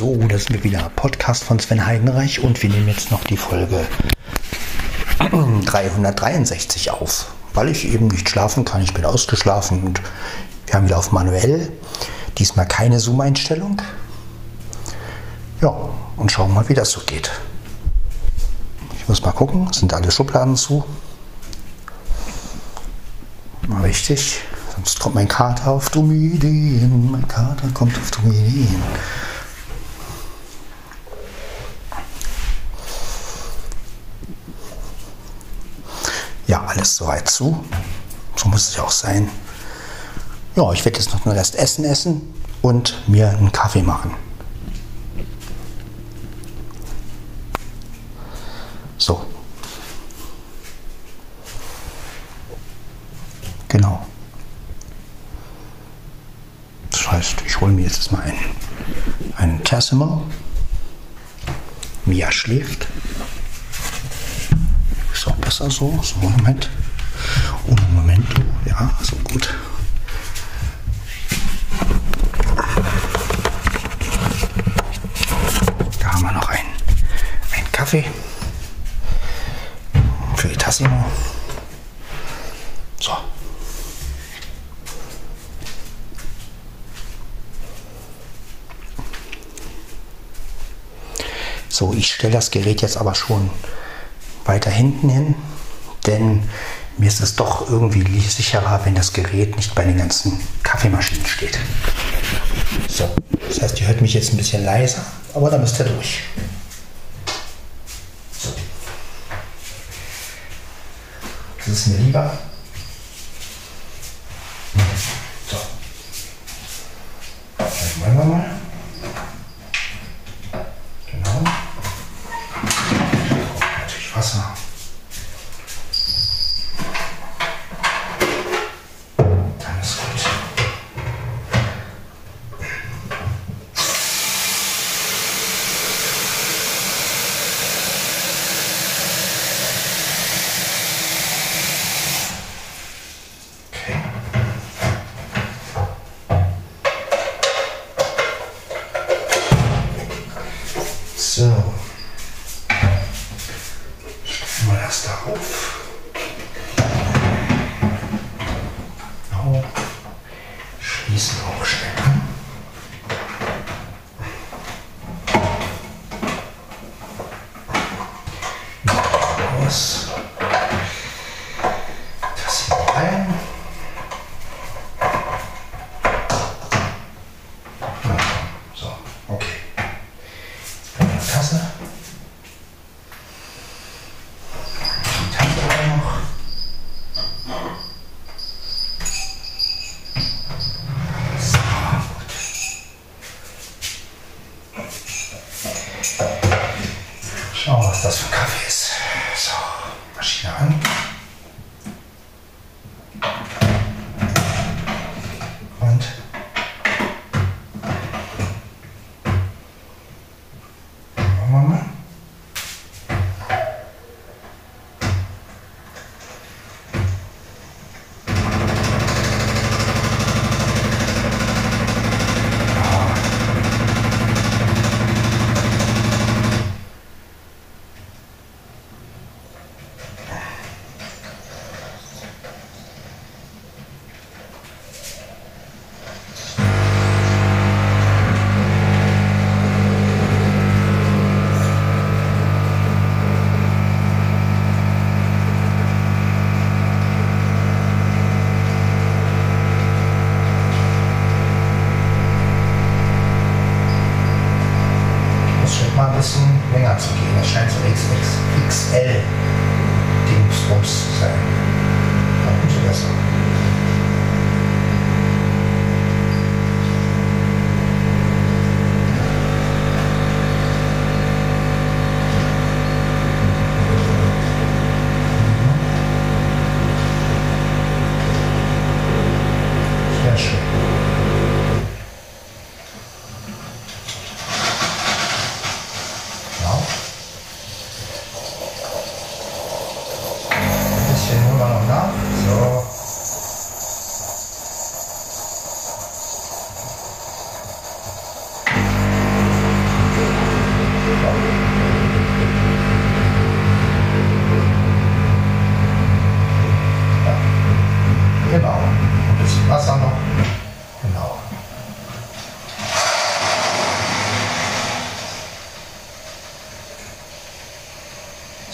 So, da sind wir wieder. Podcast von Sven Heidenreich und wir nehmen jetzt noch die Folge 363 auf, weil ich eben nicht schlafen kann. Ich bin ausgeschlafen und wir haben wieder auf manuell. Diesmal keine Zoom-Einstellung. Ja, und schauen mal, wie das so geht. Ich muss mal gucken, sind alle Schubladen zu? Mal wichtig, sonst kommt mein Kater auf dumme Ideen. Mein Kater kommt auf dumme Ideen. Ja, alles soweit zu. So muss es ja auch sein. Ja, ich werde jetzt noch den Rest Essen essen und mir einen Kaffee machen. So. Genau. Das heißt, ich hole mir jetzt mal einen, einen Tassimo. Mia schläft. Ist auch besser so. So, Moment. Oh, Moment. Ja, so gut. Da haben wir noch einen, einen Kaffee für die Tassimo. So. So, ich stelle das Gerät jetzt aber schon weiter hinten hin, denn mir ist es doch irgendwie sicherer, wenn das Gerät nicht bei den ganzen Kaffeemaschinen steht. So, das heißt, ihr hört mich jetzt ein bisschen leiser, aber da müsst ihr durch. Das ist mir lieber.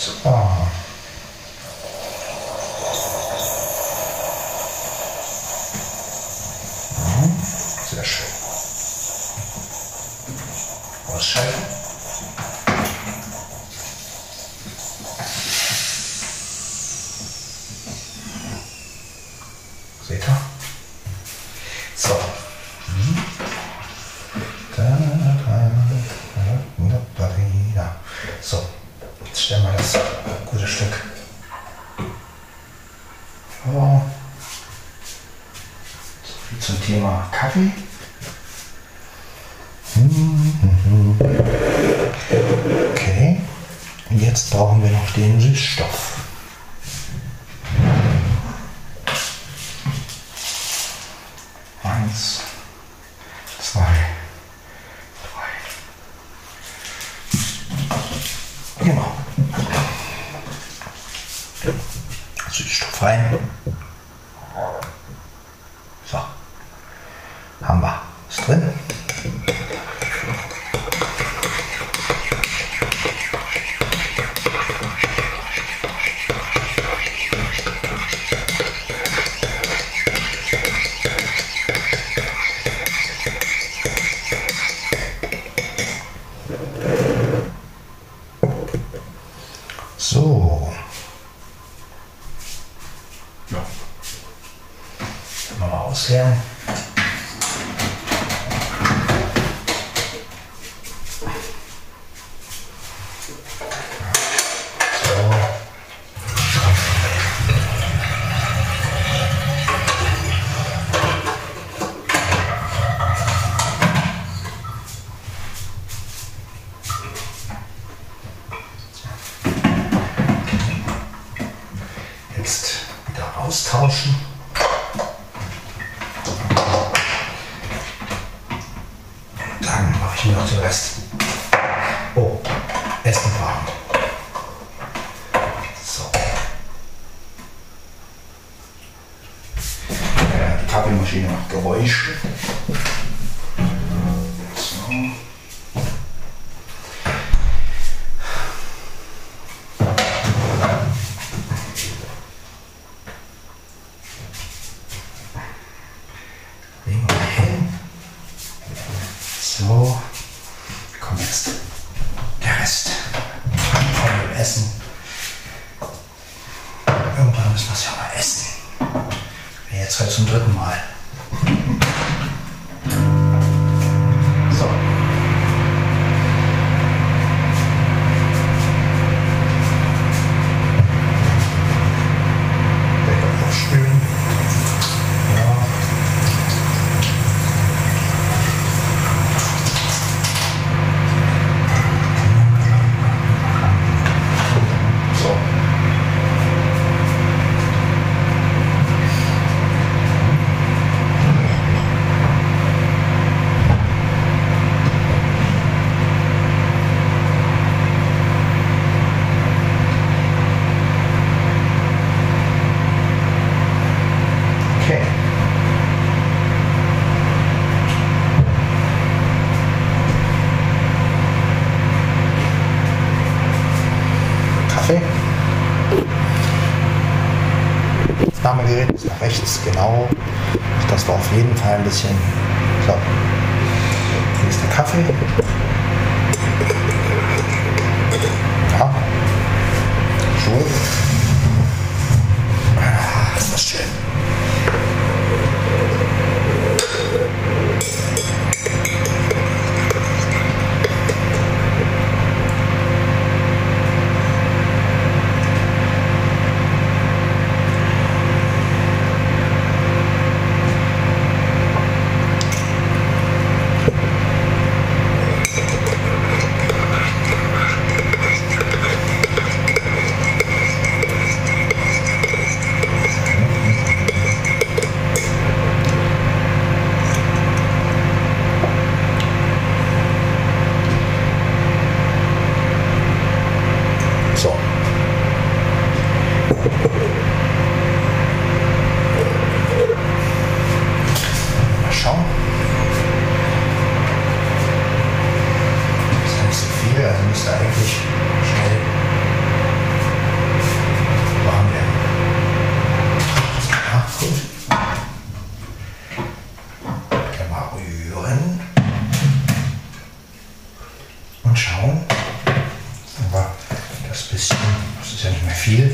Oh. Fahrgerät ist nach rechts, genau. Das war auf jeden Fall ein bisschen, ich hier ist der Kaffee. Viel,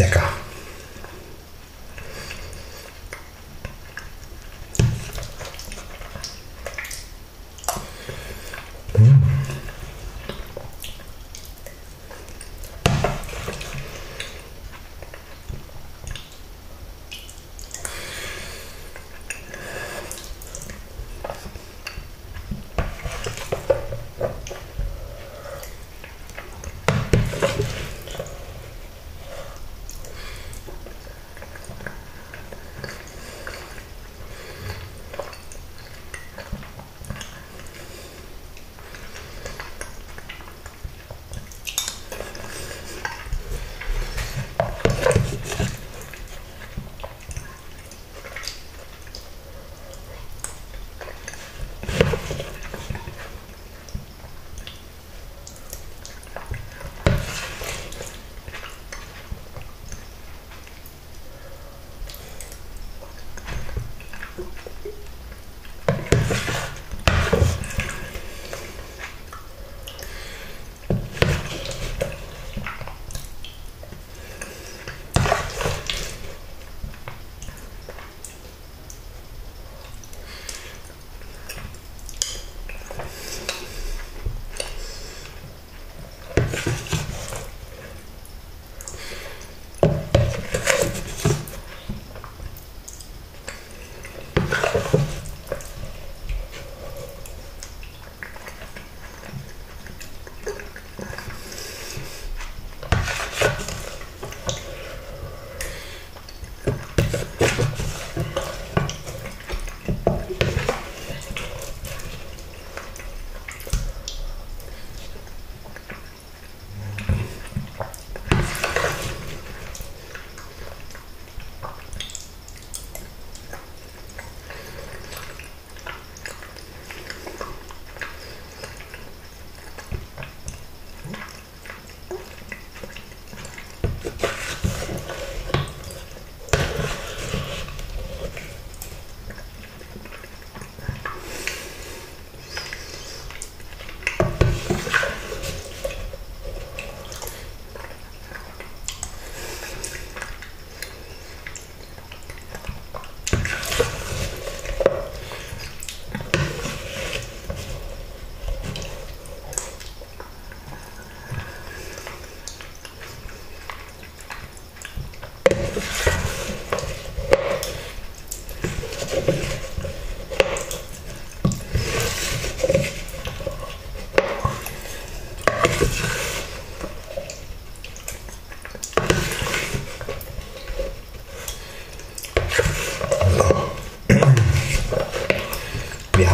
D'accord.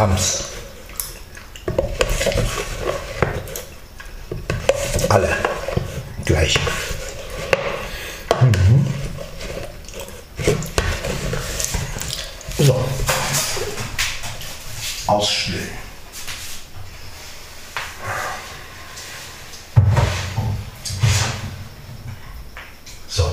Haben's. Alle gleich. Mhm. So. Ausspülen. So.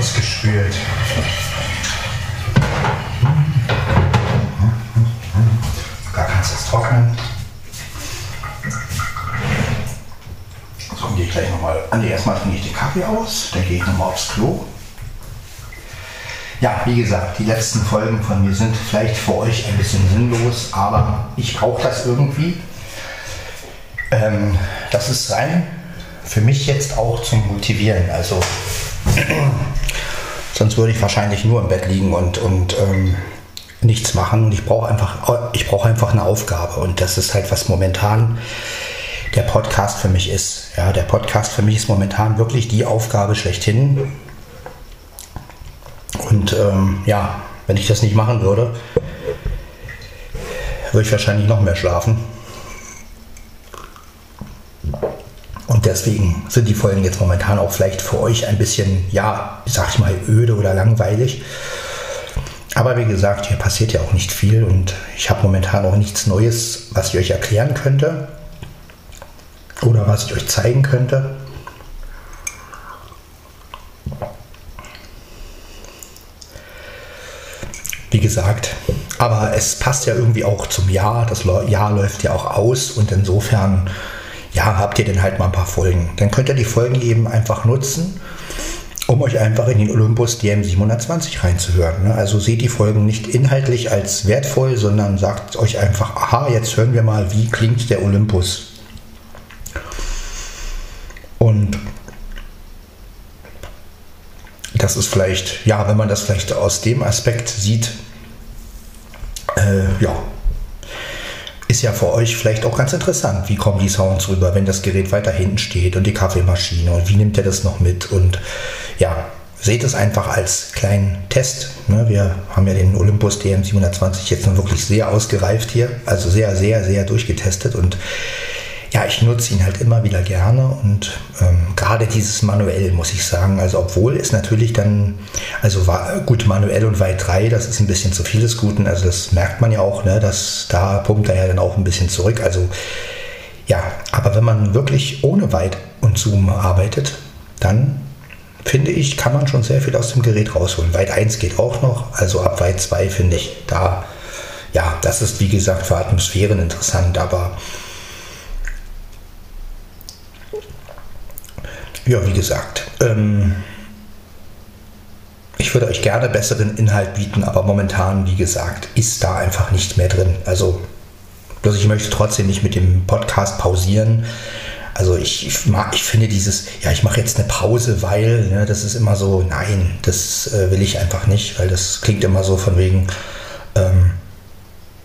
ausgespült. Da kannst du es trocknen. So, gehe ich gleich nochmal. Ah, nee, erstmal trinke ich den Kaffee aus, dann gehe ich nochmal aufs Klo. Ja, wie gesagt, die letzten Folgen von mir sind vielleicht für euch ein bisschen sinnlos, aber ich brauche das irgendwie. Ähm, das ist rein für mich jetzt auch zum Motivieren. Also sonst würde ich wahrscheinlich nur im Bett liegen und, und ähm, nichts machen. ich brauche einfach, ich brauche einfach eine Aufgabe. Und das ist halt, was momentan der Podcast für mich ist. Ja, der Podcast für mich ist momentan wirklich die Aufgabe schlechthin. Und ähm, ja, wenn ich das nicht machen würde, würde ich wahrscheinlich noch mehr schlafen. Und deswegen sind die Folgen jetzt momentan auch vielleicht für euch ein bisschen, ja, sag ich mal, öde oder langweilig. Aber wie gesagt, hier passiert ja auch nicht viel und ich habe momentan auch nichts Neues, was ich euch erklären könnte oder was ich euch zeigen könnte. Wie gesagt, aber es passt ja irgendwie auch zum Jahr. Das Jahr läuft ja auch aus und insofern, ja, habt ihr denn halt mal ein paar Folgen. Dann könnt ihr die Folgen eben einfach nutzen, um euch einfach in den Olympus DM720 reinzuhören. Ne? Also seht die Folgen nicht inhaltlich als wertvoll, sondern sagt euch einfach, aha, jetzt hören wir mal, wie klingt der Olympus. Und das ist vielleicht, ja, wenn man das vielleicht aus dem Aspekt sieht, äh, ja, ist ja für euch vielleicht auch ganz interessant. Wie kommen die Sounds rüber, wenn das Gerät weiter hinten steht und die Kaffeemaschine und wie nimmt er das noch mit? Und ja, seht es einfach als kleinen Test. Ne? Wir haben ja den Olympus DM720 jetzt noch wirklich sehr ausgereift hier, also sehr, sehr, sehr durchgetestet und ja, ich nutze ihn halt immer wieder gerne und ähm, gerade dieses manuell muss ich sagen, also obwohl es natürlich dann, also war gut manuell und weit 3, das ist ein bisschen zu viel des Guten, also das merkt man ja auch, ne, dass da pumpt er ja dann auch ein bisschen zurück, also ja, aber wenn man wirklich ohne Weit und Zoom arbeitet, dann finde ich, kann man schon sehr viel aus dem Gerät rausholen. Weit 1 geht auch noch, also ab Weit 2 finde ich da, ja, das ist wie gesagt für Atmosphären interessant, aber Ja, wie gesagt, ähm, ich würde euch gerne besseren Inhalt bieten, aber momentan, wie gesagt, ist da einfach nicht mehr drin. Also, bloß ich möchte trotzdem nicht mit dem Podcast pausieren. Also ich, ich, mag, ich finde dieses, ja, ich mache jetzt eine Pause, weil, ne, das ist immer so, nein, das äh, will ich einfach nicht, weil das klingt immer so von wegen, ähm,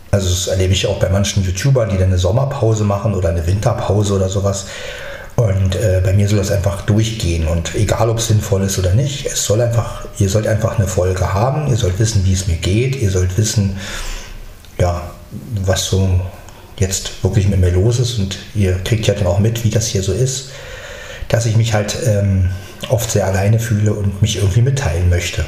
also das erlebe ich auch bei manchen YouTubern, die dann eine Sommerpause machen oder eine Winterpause oder sowas. Und äh, bei mir soll das einfach durchgehen. Und egal, ob es sinnvoll ist oder nicht, es soll einfach, ihr sollt einfach eine Folge haben, ihr sollt wissen, wie es mir geht, ihr sollt wissen, ja, was so jetzt wirklich mit mir los ist. Und ihr kriegt ja dann auch mit, wie das hier so ist, dass ich mich halt ähm, oft sehr alleine fühle und mich irgendwie mitteilen möchte.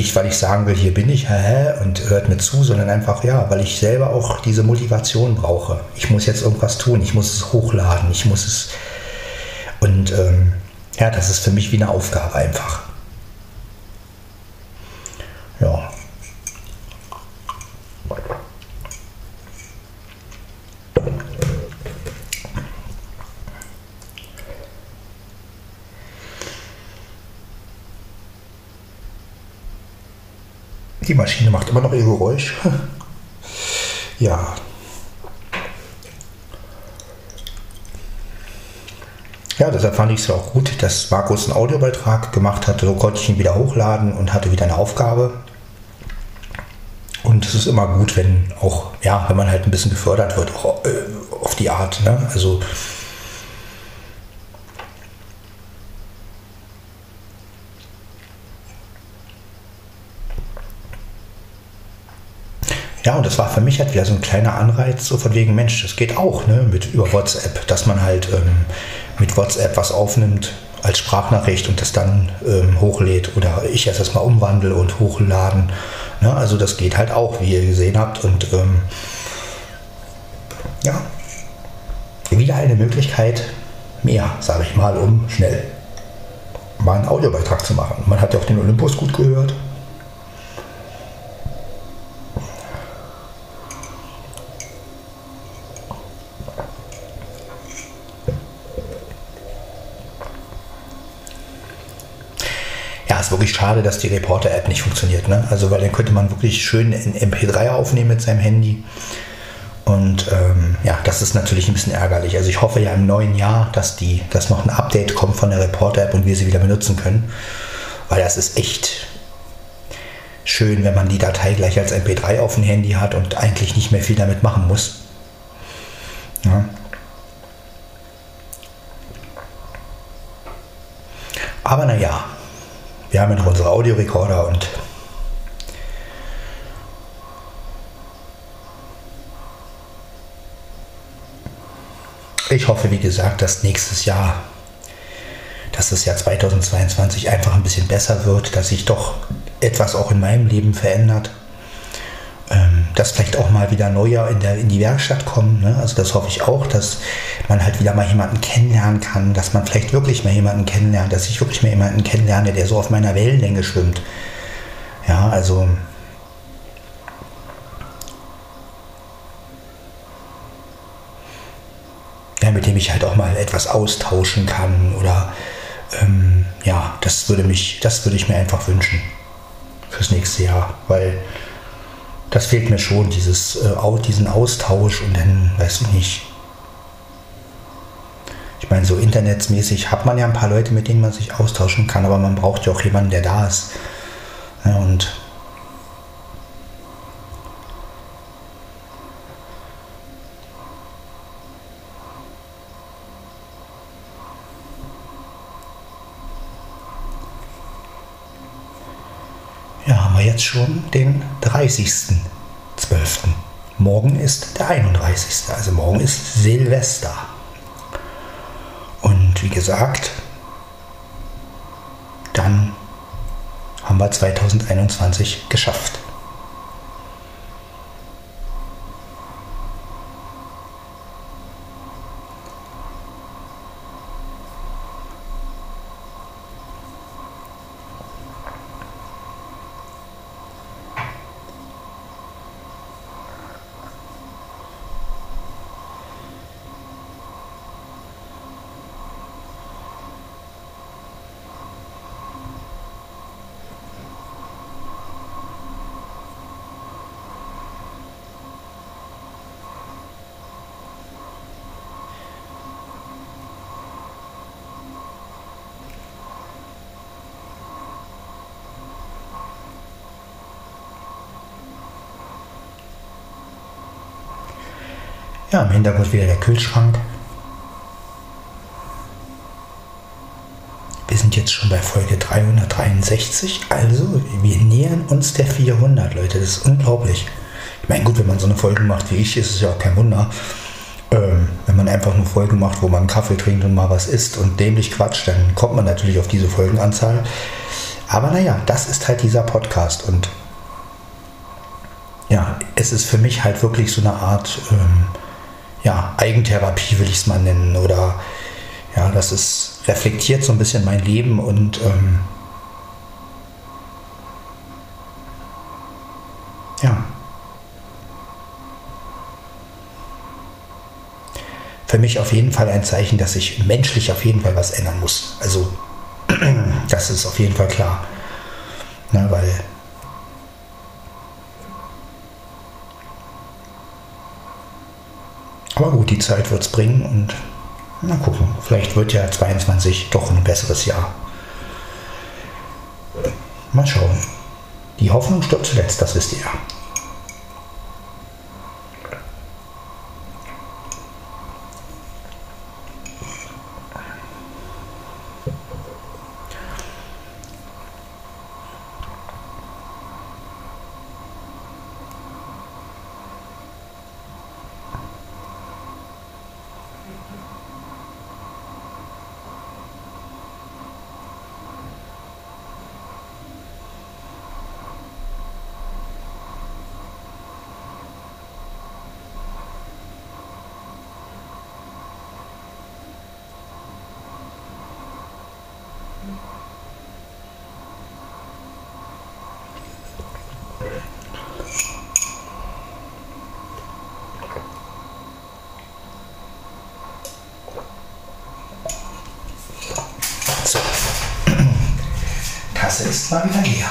Nicht, weil ich sagen will, hier bin ich, hä, und hört mir zu, sondern einfach, ja, weil ich selber auch diese Motivation brauche. Ich muss jetzt irgendwas tun, ich muss es hochladen, ich muss es. Und ähm, ja, das ist für mich wie eine Aufgabe einfach. Die Maschine macht immer noch ihr Geräusch. ja. Ja, deshalb fand ich es auch gut, dass Markus einen Audiobeitrag gemacht hatte. So konnte ich ihn wieder hochladen und hatte wieder eine Aufgabe. Und es ist immer gut, wenn auch, ja, wenn man halt ein bisschen gefördert wird, auch äh, auf die Art. Ne? Also Ja, und das war für mich halt wieder so ein kleiner Anreiz, so von wegen, Mensch, das geht auch, ne, mit über WhatsApp, dass man halt ähm, mit WhatsApp was aufnimmt als Sprachnachricht und das dann ähm, hochlädt oder ich erst das mal umwandle und hochladen. Ne? Also das geht halt auch, wie ihr gesehen habt. Und ähm, ja, wieder eine Möglichkeit mehr, sage ich mal, um schnell mal einen Audiobeitrag zu machen. Man hat ja auch den Olympus gut gehört. Wirklich schade, dass die Reporter-App nicht funktioniert. Ne? Also, weil dann könnte man wirklich schön in MP3 aufnehmen mit seinem Handy. Und ähm, ja, das ist natürlich ein bisschen ärgerlich. Also ich hoffe ja im neuen Jahr, dass, die, dass noch ein Update kommt von der Reporter-App und wir sie wieder benutzen können. Weil das ist echt schön, wenn man die Datei gleich als MP3 auf dem Handy hat und eigentlich nicht mehr viel damit machen muss. Ja. Aber naja, wir haben ja noch unsere Audiorekorder und Ich hoffe, wie gesagt, dass nächstes Jahr, dass das Jahr 2022 einfach ein bisschen besser wird, dass sich doch etwas auch in meinem Leben verändert. Ähm, dass vielleicht auch mal wieder Neujahr in, der, in die Werkstatt kommen. Ne? Also das hoffe ich auch, dass man halt wieder mal jemanden kennenlernen kann, dass man vielleicht wirklich mal jemanden kennenlernt, dass ich wirklich mal jemanden kennenlerne, der so auf meiner Wellenlänge schwimmt. Ja, also ja, mit dem ich halt auch mal etwas austauschen kann oder ähm, ja, das würde mich, das würde ich mir einfach wünschen fürs nächste Jahr, weil das fehlt mir schon, dieses, äh, diesen Austausch und dann, weiß ich nicht. Ich meine, so internetsmäßig hat man ja ein paar Leute, mit denen man sich austauschen kann, aber man braucht ja auch jemanden, der da ist. Ja, und jetzt schon den 30.12. Morgen ist der 31. Also morgen ist Silvester. Und wie gesagt, dann haben wir 2021 geschafft. Ja, im Hintergrund wieder der Kühlschrank. Wir sind jetzt schon bei Folge 363, also wir nähern uns der 400, Leute. Das ist unglaublich. Ich meine, gut, wenn man so eine Folge macht wie ich, ist es ja auch kein Wunder. Ähm, wenn man einfach eine Folge macht, wo man Kaffee trinkt und mal was isst und dämlich quatscht, dann kommt man natürlich auf diese Folgenanzahl. Aber naja, das ist halt dieser Podcast und ja, es ist für mich halt wirklich so eine Art ähm, Eigentherapie will ich es mal nennen. Oder ja, das ist reflektiert so ein bisschen mein Leben und ähm, ja. Für mich auf jeden Fall ein Zeichen, dass sich menschlich auf jeden Fall was ändern muss. Also, das ist auf jeden Fall klar. Na, weil Aber gut, die Zeit wird es bringen und mal gucken. Vielleicht wird ja 22 doch ein besseres Jahr. Mal schauen. Die Hoffnung stirbt zuletzt, das wisst ihr ja. Ist mal wieder leer.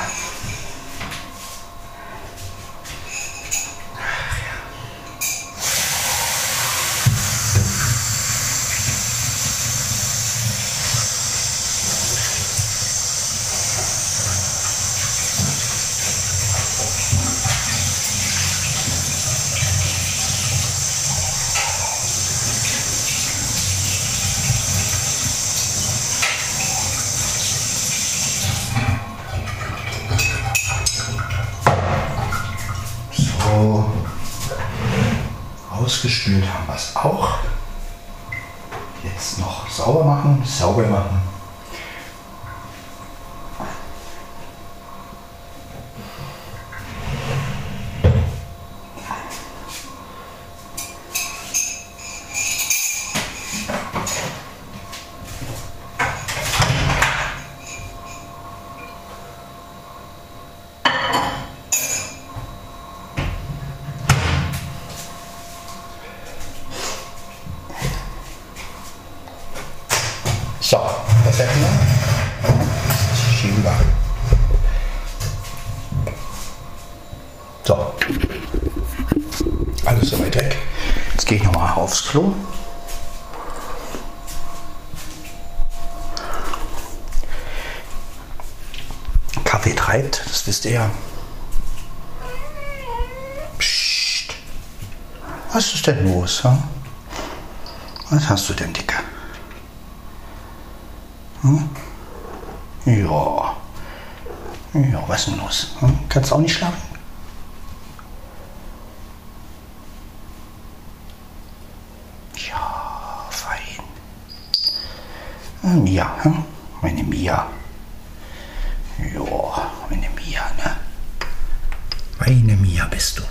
ausgespült haben wir es auch. Jetzt noch sauber machen, sauber machen. So, Jetzt schieben wir. So. Alles soweit weg. Jetzt gehe ich nochmal aufs Klo. Kaffee treibt, das wisst ihr ja. Psst. Was ist denn los? Hm? Was hast du denn, Dicker? Hm? Ja. Ja, was denn los? Hm? Kannst du auch nicht schlafen? Ja, fein. Mia, hm? meine Mia. Ja, meine Mia, ne? Meine Mia bist du.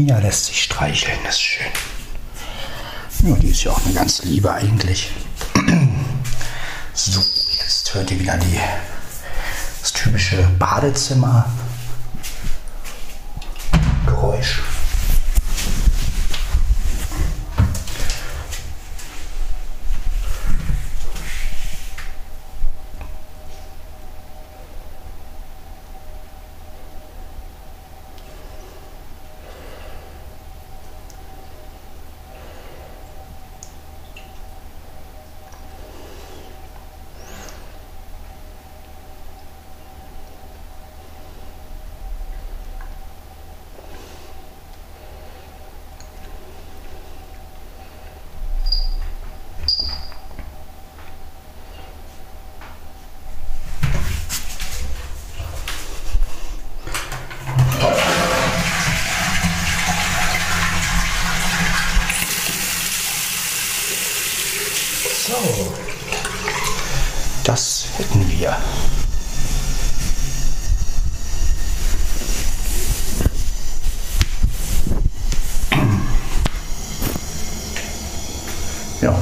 Mia lässt sich streicheln, das ist schön. Ja, die ist ja auch eine ganz liebe eigentlich. So, jetzt hört ihr wieder die, das typische Badezimmer-Geräusch. So, das hätten wir. Ja.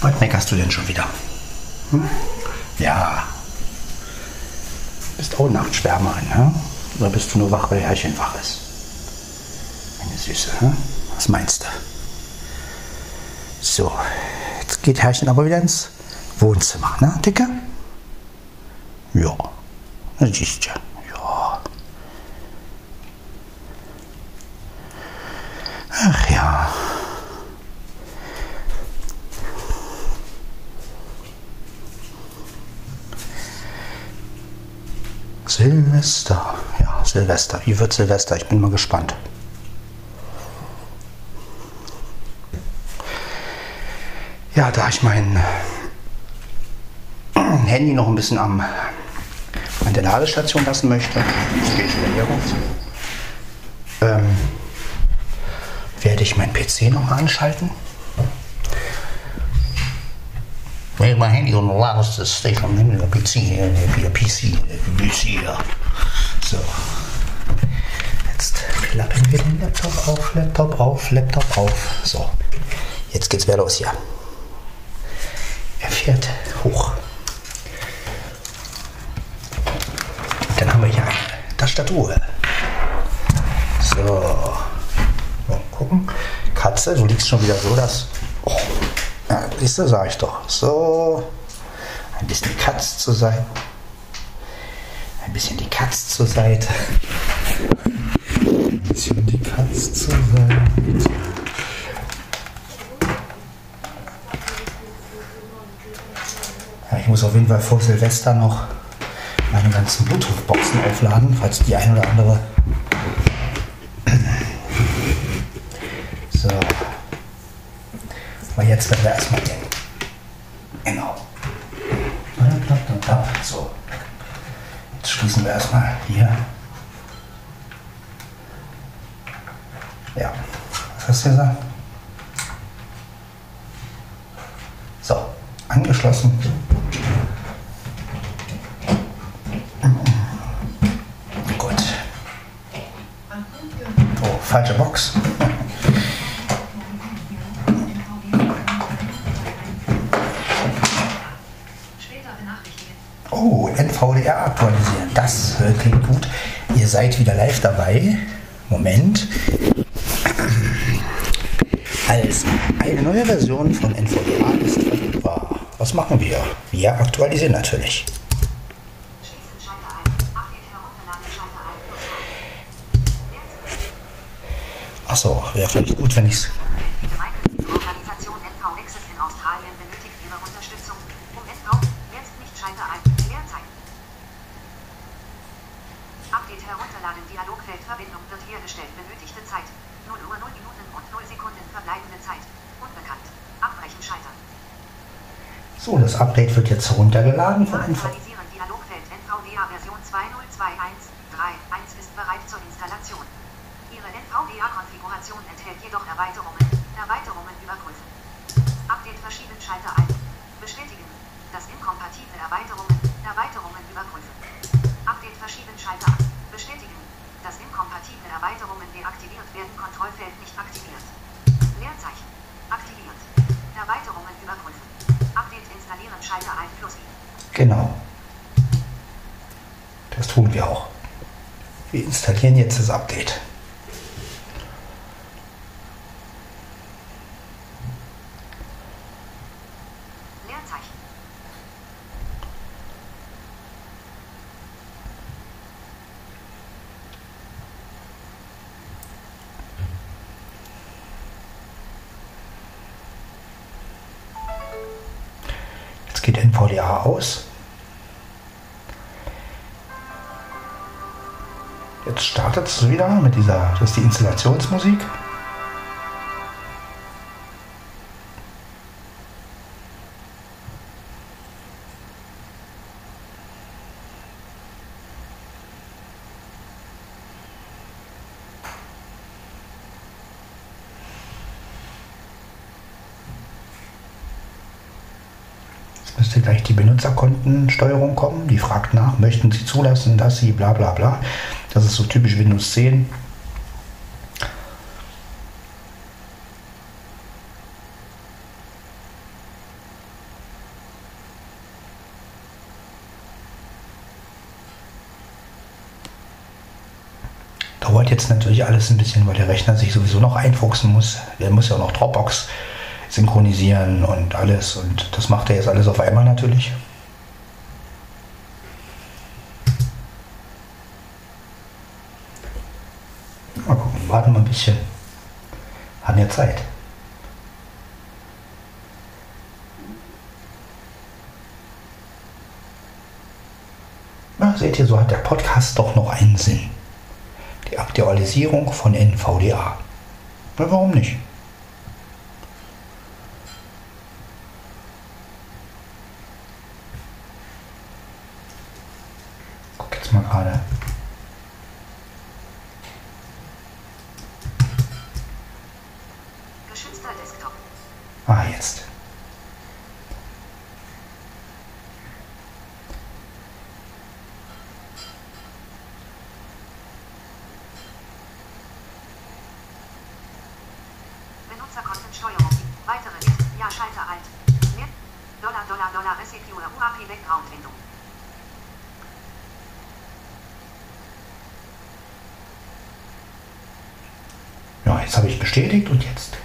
Was meckerst du denn schon wieder? Hm? Ja. Bist auch Nachtschwärmerin, ne? Oder bist du nur wach, weil Herrchen wach ist? Meine Süße, hm? was meinst du? So, jetzt geht Herrchen aber wieder ins Wohnzimmer, ne, Dicke? Ja, das siehst. Ja. Ach ja. Silvester. Ja, Silvester. Wie wird Silvester? Ich bin mal gespannt. Ja, da ich mein Handy noch ein bisschen am, an der Ladestation lassen möchte, jetzt gehe ich wieder hier raus, ähm, werde ich mein PC noch mal anschalten. Ich mein Handy on the ladestation, der PC, der PC, der PC, ja. So. Jetzt klappen wir den Laptop auf, Laptop auf, Laptop auf. So. Jetzt geht's wieder los hier. Er fährt hoch. Dann haben wir hier eine Tastatur. So. Mal gucken. Katze, du liegst schon wieder so, dass. Oh. Ja, siehst du, sag ich doch. So. Ein bisschen Katz zur Seite. Ein bisschen die Katz zur Seite. Bisschen die Katz zur Seite. Ja, ich muss auf jeden Fall vor Silvester noch meine ganzen Bluetooth-Boxen aufladen, falls die ein oder andere. So. Aber jetzt werden wir erstmal den. Genau. So. Jetzt schließen wir erstmal hier. Ja. Was du gesagt? So. Angeschlossen. Gut. Oh, falsche Box. Oh, NVDR aktualisieren. Das klingt gut. Ihr seid wieder live dabei. Moment. Also, eine neue Version von NVDA ist verfügbar. Was machen wir? Wir aktualisieren natürlich. Achso, wäre vielleicht gut, wenn ich es Organisation NV Nexus in Australien benötigt Ihre Unterstützung, um NV jetzt nicht Schalter ein, Leerzeit. Update herunterladen, Dialogfeld Verbindung wird hergestellt, benötigte Zeit. 0 Uhr 0 Minuten und 0 Sekunden verbleibende Zeit. Unbekannt. Abbrechen Schalter. So, das Heruntergeladen von. Aktualisieren Dialogfeld NVDA Version 2021.3.1 ist bereit zur Installation. Ihre NVDA-Konfiguration enthält jedoch Erweiterungen. Erweiterungen überprüfen. Update verschieben Schalter ein. Bestätigen. Das inkompatible Erweiterungen. Erweiterungen überprüfen. Update verschieben Schalter an. Bestätigen. Das inkompatible Erweiterungen deaktiviert werden. Kontrollfeld nicht aktiviert. Leerzeichen. Aktiviert. Erweiterungen überprüfen. Update installieren Schalter ein. Genau. Das tun wir auch. Wir installieren jetzt das Update. Jetzt geht NVDA aus. Jetzt startet es wieder mit dieser, das ist die Installationsmusik. Müsste gleich die Benutzerkontensteuerung kommen. Die fragt nach, möchten Sie zulassen, dass Sie bla bla bla. Das ist so typisch Windows 10. Dauert jetzt natürlich alles ein bisschen, weil der Rechner sich sowieso noch einfuchsen muss. Der muss ja auch noch Dropbox synchronisieren und alles. Und das macht er jetzt alles auf einmal natürlich. Mal gucken, warten wir ein bisschen. Haben ja Zeit. Na, seht ihr, so hat der Podcast doch noch einen Sinn. Die Aktualisierung von NVDA. Na, warum nicht? Guck jetzt mal gerade. Geschützter Desktop. Ah, jetzt. Dollar Resecure UAP Background-Window. Ja, jetzt habe ich bestätigt und jetzt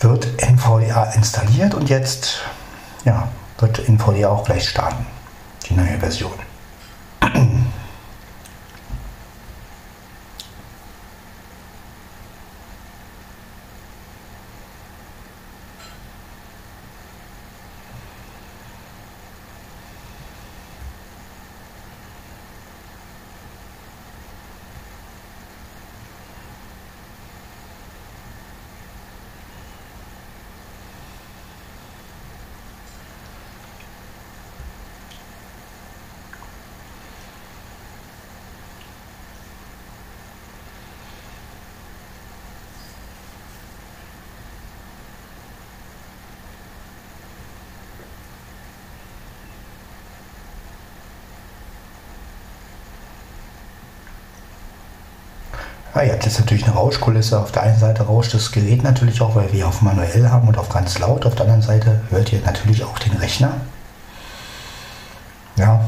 wird NVDA installiert und jetzt ja, wird NVDA auch gleich starten, die neue Version. Ja, jetzt ist natürlich eine Rauschkulisse. Auf der einen Seite rauscht das Gerät natürlich auch, weil wir auf manuell haben und auf ganz laut. Auf der anderen Seite hört ihr natürlich auch den Rechner. Ja.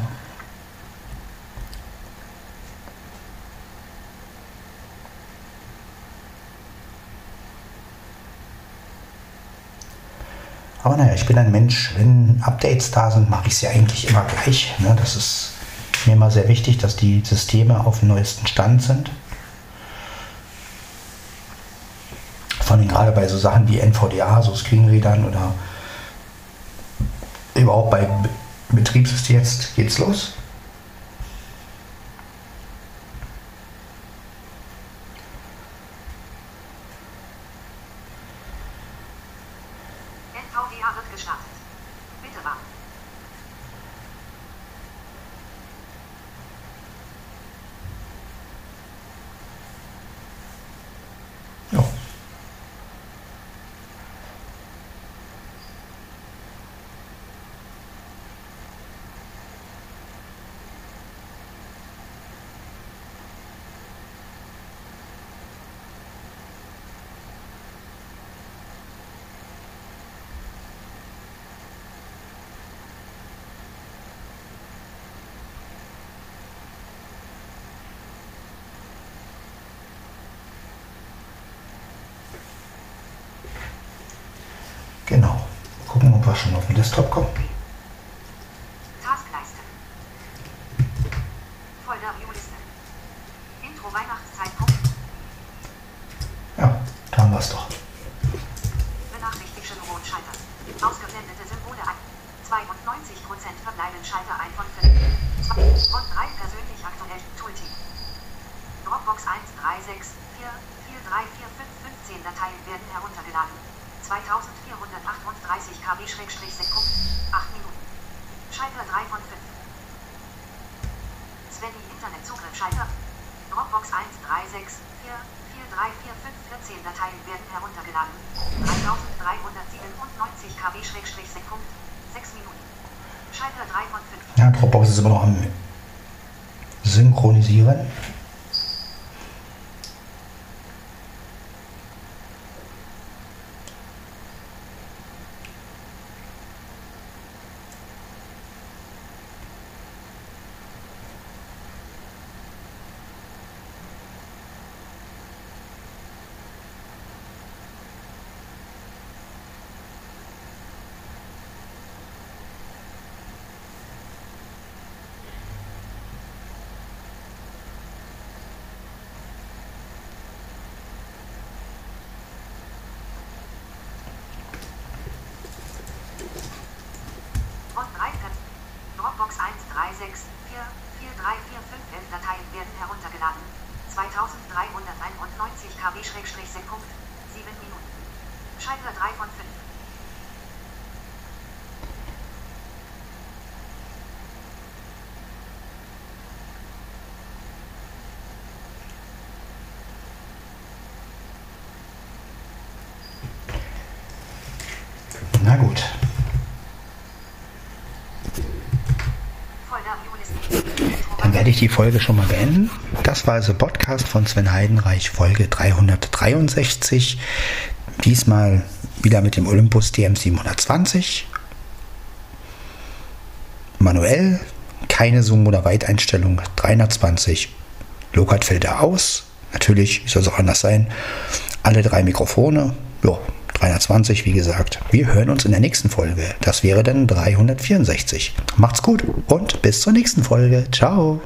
Aber naja, ich bin ein Mensch, wenn Updates da sind, mache ich sie eigentlich immer gleich. Ne? Das ist mir immer sehr wichtig, dass die Systeme auf dem neuesten Stand sind. Vor allem gerade bei so Sachen wie NVDA, so Screenreadern oder überhaupt bei Be- Betriebssystem. Jetzt geht's los. NVDA wird gestartet. Bitte warten. Ja. Genau. Wir schon auf den Desktop kommen. Taskleiste. Folder Viewliste. Intro Weihnachtszeitpunkt. Ja, da haben wir es doch. Benachrichtigten Rotschalter. Ausgeblendete Symbole ein. 92% verbleiben Schalter ein von 5. Von 3 persönlich aktuell Tooltip. Dropbox 136 4 43455 15 Dateien werden heruntergeladen. 2438 KB-Sekunde. 8 Minuten. Schalter 3 von 5. Svenny Internetzugriff Schalter. Dropbox 136 4 43455 14 Dateien werden heruntergeladen. 3397 KB-Sekunde. 6 Minuten. Schalter 3 von 5. Ja, Dropbox ist immer noch am Synchronisieren. Von 3 per Dropbox 136 4 43455 11 Dateien werden heruntergeladen. 2391 KB-Sekunde. 7 Minuten. Schalter 3 von 5. Na gut. Folder Viewliste. Intro Dann werde ich die Folge schon mal beenden. Das war also Podcast von Sven Heidenreich, Folge 363. Diesmal wieder mit dem Olympus DM720. manuell, keine Zoom- oder Weiteinstellung, 320. Lokat-Filter aus, natürlich soll es auch anders sein. Alle drei Mikrofone, ja, 320, wie gesagt. Wir hören uns in der nächsten Folge. Das wäre dann 364. Macht's gut und bis zur nächsten Folge. Ciao.